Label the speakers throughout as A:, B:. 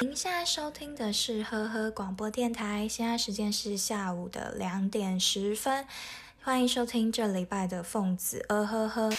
A: 您现在收听的是呵呵广播电台，现在时间是下午的两点十分，欢迎收听这礼拜的凤子呃呵呵。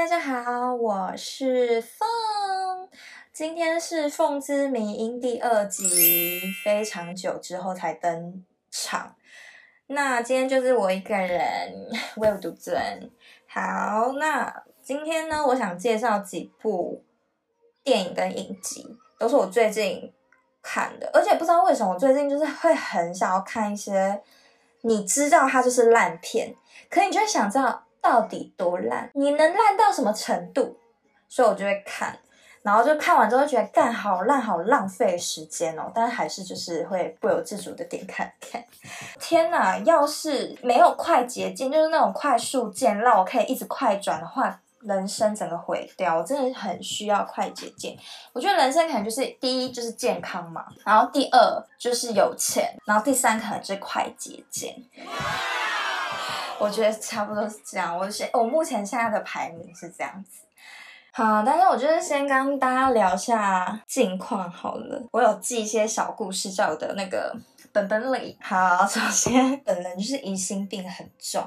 A: 大家好，我是凤，今天是凤之迷音第二集，非常久之后才登场。那今天就是我一个人，我有独尊。好，那。今天呢，我想介绍几部电影跟影集，都是我最近看的，而且不知道为什么，我最近就是会很想要看一些你知道它就是烂片，可你就会想知道到底多烂，你能烂到什么程度，所以我就会看，然后就看完之后觉得干好烂，好浪费时间哦，但是还是就是会不由自主的点看看。天哪，要是没有快捷键，就是那种快速键，让我可以一直快转的话。人生整个毁掉，我真的很需要快捷键。我觉得人生可能就是第一就是健康嘛，然后第二就是有钱，然后第三可能就是快捷键。我觉得差不多是这样。我现我目前现在的排名是这样子。好，但是我就是先跟大家聊一下近况好了。我有记一些小故事，叫我的那个。本本里好，首先本人就是疑心病很重，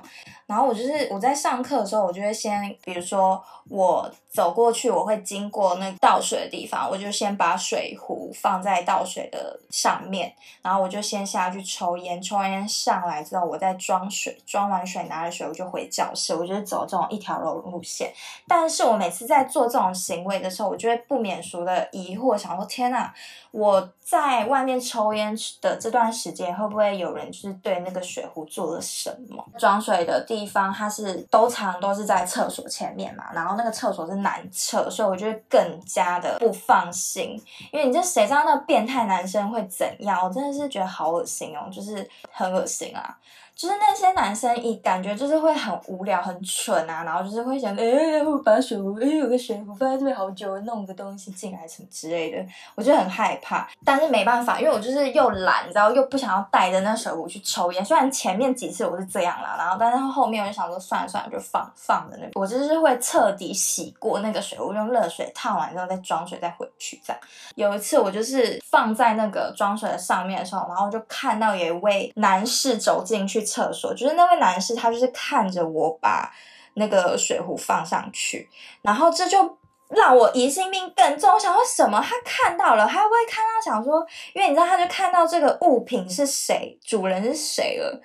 A: 然后我就是我在上课的时候，我就会先，比如说我走过去，我会经过那倒水的地方，我就先把水壶放在倒水的上面，然后我就先下去抽烟，抽完烟上来之后，我再装水，装完水拿着水我就回教室，我就是走这种一条龙路线。但是我每次在做这种行为的时候，我就会不免俗的疑惑，想说天呐，我在外面抽烟的这段时间会不会有人就是对那个水壶做了什么？装水的地方它是都常都是在厕所前面嘛，然后那个厕所是男厕，所以我就会更加的不放心，因为你这谁知道那变态男生会怎样？我真的是觉得好恶心哦，就是很恶心啊。就是那些男生一感觉就是会很无聊、很蠢啊，然后就是会想，哎、我把水壶，哎、有个水壶放在这边好久，弄个东西进来什么之类的，我就很害怕。但是没办法，因为我就是又懒，你知道，又又不想要带着那水壶去抽烟。虽然前面几次我是这样啦，然后但是后面我就想说，算了算了，就放放着那个。我就是会彻底洗过那个水壶，用热水烫完之后再装水再回去这样。有一次我就是放在那个装水的上面的时候，然后就看到有一位男士走进去。厕所就是那位男士，他就是看着我把那个水壶放上去，然后这就让我疑心病更重。我想说什么？他看到了，他会不会看到？想说，因为你知道，他就看到这个物品是谁，主人是谁了，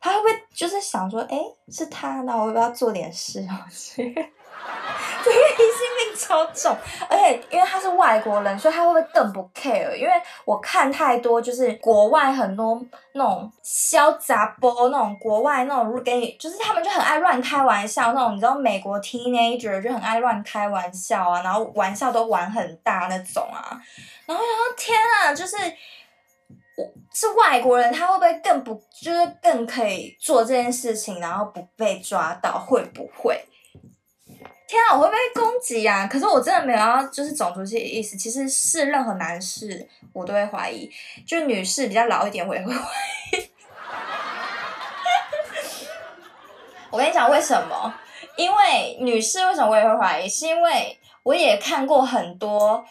A: 他会不会就是想说，哎，是他？那我要不要做点事？这个疑心病超重，而且因为他是外国人，所以他会不会更不 care？因为我看太多，就是国外很多那种小杂波，那种国外那种给你，就是他们就很爱乱开玩笑，那种你知道美国 teenager 就很爱乱开玩笑啊，然后玩笑都玩很大那种啊，然后然后天啊，就是我是外国人，他会不会更不，就是更可以做这件事情，然后不被抓到，会不会？天啊，我会不会被攻击、啊？可是我真的没有要就是种族歧意思。其实是任何男士，我都会怀疑。就女士比较老一点，我也会怀疑。我跟你讲为什么？因为女士为什么我也会怀疑？是因为我也看过很多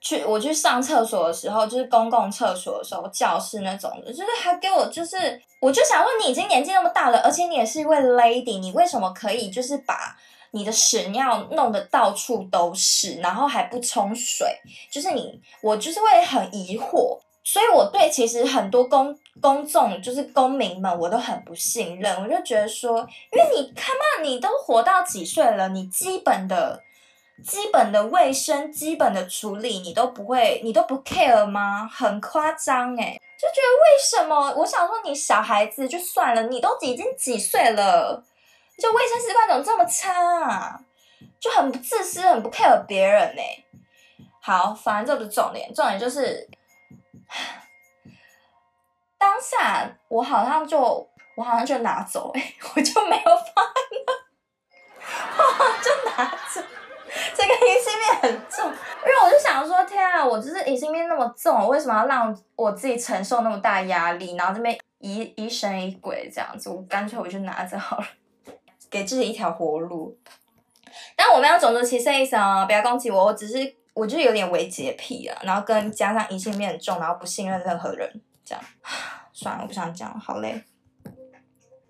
A: 去我去上厕所的时候，就是公共厕所的时候，教室那种的，就是还给我就是，我就想问，你已经年纪那么大了，而且你也是一位 lady，你为什么可以就是把。你的屎尿弄得到处都是，然后还不冲水，就是你，我就是会很疑惑，所以我对其实很多公公众就是公民们，我都很不信任。我就觉得说，因为你看嘛，你都活到几岁了，你基本的、基本的卫生、基本的处理，你都不会，你都不 care 吗？很夸张诶、就觉得为什么？我想说，你小孩子就算了，你都已经几岁了？就卫生习惯怎么这么差啊？就很不自私，很不 care 别人呢、好，反正这不是重点，重点就是当下我好像就我好像就拿走、欸，我就没有放，我就拿走。这个疑心病很重，因为我就想说，天啊，我就是疑心病那么重，为什么要让我自己承受那么大压力，然后这边疑疑神疑鬼这样子，我干脆我就拿着好了，给自己一条活路。但我没有种族歧视意思啊，不要攻击我，我只是我就是有点微洁癖啊，然后跟加上疑心病很重，然后不信任任何人，这样，算了，我不想讲，好累，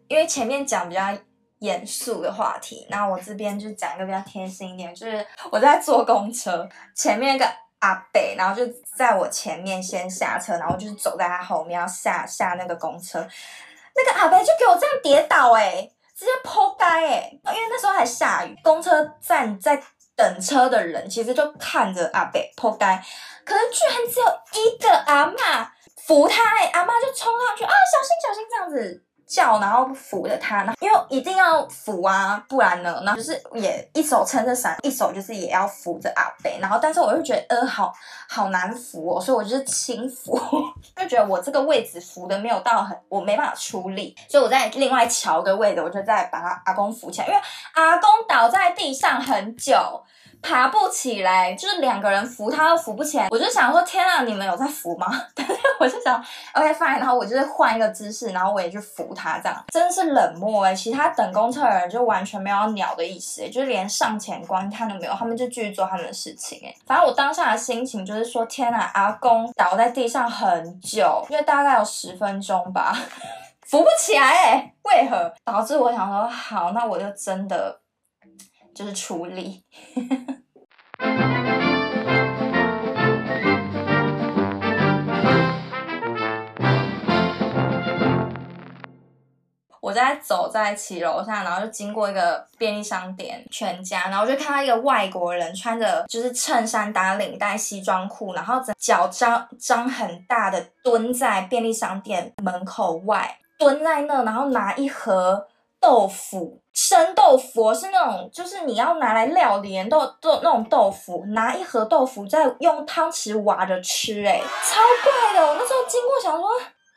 A: 因为前面讲比较。严肃的话题，那我这边就讲一个比较贴心一点，就是我在坐公车，前面一个阿伯，然后就在我前面先下车，然后就是走在他后面要下下那个公车，那个阿伯就给我这样跌倒，哎直接扑街，诶因为那时候还下雨，公车站在等车的人其实就看着阿北扑街，可是居然只有一个阿嬷扶他，诶阿嬷就冲上去啊，小心小心这样子。叫，然后扶着他，然后因为一定要扶啊，不然呢，然后就是也一手撑着伞，一手就是也要扶着阿伯，然后但是我就觉得呃好好难扶哦，所以我就是轻扶，就觉得我这个位置扶的没有到很，我没办法出力，所以我在另外乔个位置，我就再把他阿公扶起来，因为阿公倒在地上很久。爬不起来，就是两个人扶他都扶不起来。我就想说，天啊，你们有在扶吗？但是我就想，OK fine，然后我就是换一个姿势，然后我也去扶他，这样真是冷漠哎。其他等公车的人就完全没有鸟的意思哎，就是连上前观看都没有，他们就继续做他们的事情哎。反正我当下的心情就是说，天啊，阿公倒在地上很久，因为大概有十分钟吧，扶不起来哎，为何导致我想说，好，那我就真的。就是处理，我在走在骑楼上，然后就经过一个便利商店全家，然后就看到一个外国人穿着就是衬衫打领带西装裤，然后脚张张很大的蹲在便利商店门口外，蹲在那，然后拿一盒。豆腐，生豆腐是那种，就是你要拿来料理豆豆那种豆腐，拿一盒豆腐再用汤匙挖着吃，诶超怪的。我那时候经过想说，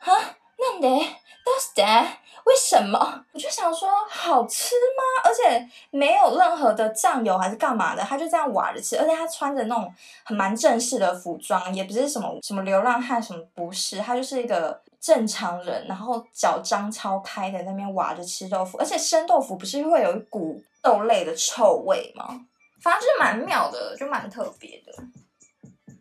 A: 啊，那得 does that？为什么？我就想说，好吃吗？而且没有任何的酱油还是干嘛的，他就这样挖着吃，而且他穿着那种很蛮正式的服装，也不是什么什么流浪汉，什么不是，他就是一个。正常人，然后脚张超开的那边挖着吃豆腐，而且生豆腐不是会有一股豆类的臭味吗？反正就是蛮妙的，就蛮特别的。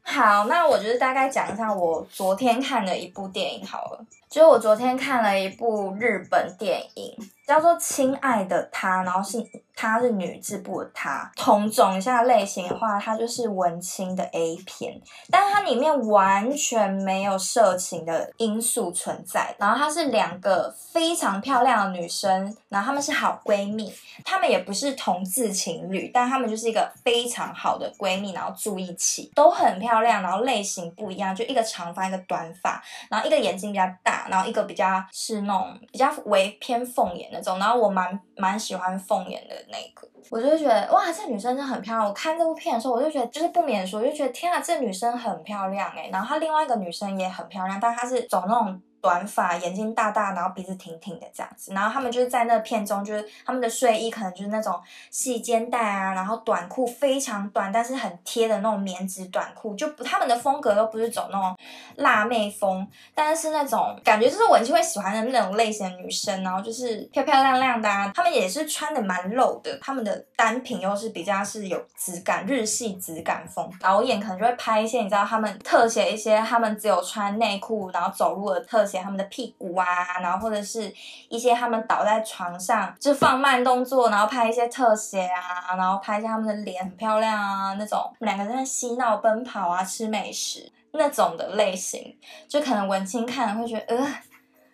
A: 好，那我就是大概讲一下我昨天看的一部电影好了，就是我昨天看了一部日本电影，叫做《亲爱的他》，然后是。它是女字部的她，同种一下类型的话，它就是文青的 A 片，但它里面完全没有色情的因素存在。然后它是两个非常漂亮的女生，然后她们是好闺蜜，她们也不是同志情侣，但她们就是一个非常好的闺蜜，然后住一起，都很漂亮，然后类型不一样，就一个长发，一个短发，然后一个眼睛比较大，然后一个比较是那种比较微偏凤眼那种，然后我蛮蛮喜欢凤眼的。那个，我就觉得哇，这女生真的很漂亮。我看这部片的时候，我就觉得就是不免说，我就觉得天啊，这女生很漂亮诶。然后她另外一个女生也很漂亮，但她是走那种。短发，眼睛大大，然后鼻子挺挺的这样子，然后他们就是在那片中，就是他们的睡衣可能就是那种细肩带啊，然后短裤非常短，但是很贴的那种棉质短裤，就不他们的风格都不是走那种辣妹风，但是那种感觉就是文青会喜欢的那种类型的女生，然后就是漂漂亮亮的啊，他们也是穿的蛮露的，他们的单品又是比较是有质感，日系质感风，导演可能就会拍一些你知道他们特写一些他们只有穿内裤然后走路的特。写他们的屁股啊，然后或者是一些他们倒在床上就放慢动作，然后拍一些特写啊，然后拍一下他们的脸很漂亮啊那种，两个人在嬉闹奔跑啊，吃美食那种的类型，就可能文青看了会觉得，呃，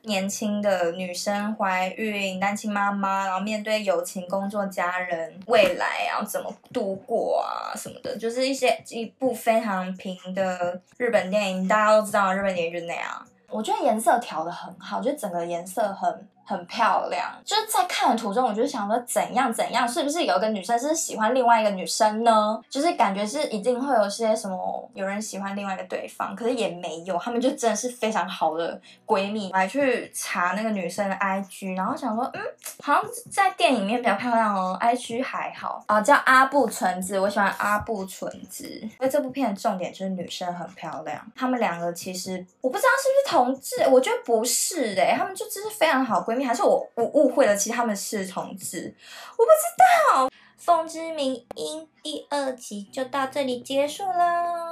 A: 年轻的女生怀孕、单亲妈妈，然后面对友情、工作、家人未来要怎么度过啊什么的，就是一些一部非常平的日本电影，大家都知道日本电影就是那样。我觉得颜色调的很好，就整个颜色很很漂亮。就是在看的途中，我就想说怎样怎样，是不是有个女生是喜欢另外一个女生呢？就是感觉是一定会有些什么有人喜欢另外一个对方，可是也没有，他们就真的是非常好的闺蜜。来去查那个女生的 IG，然后想说，嗯，好像在电影里面比较漂亮哦，IG 还好啊，叫阿部纯子，我喜欢阿部纯子。因为这部片的重点就是女生很漂亮，他们两个其实我不知道是不是同志，我觉得不是诶，他们就只是非常好闺蜜，还是我我误会了，其实他们是同志，我不知道。《风之名音》第二集就到这里结束了。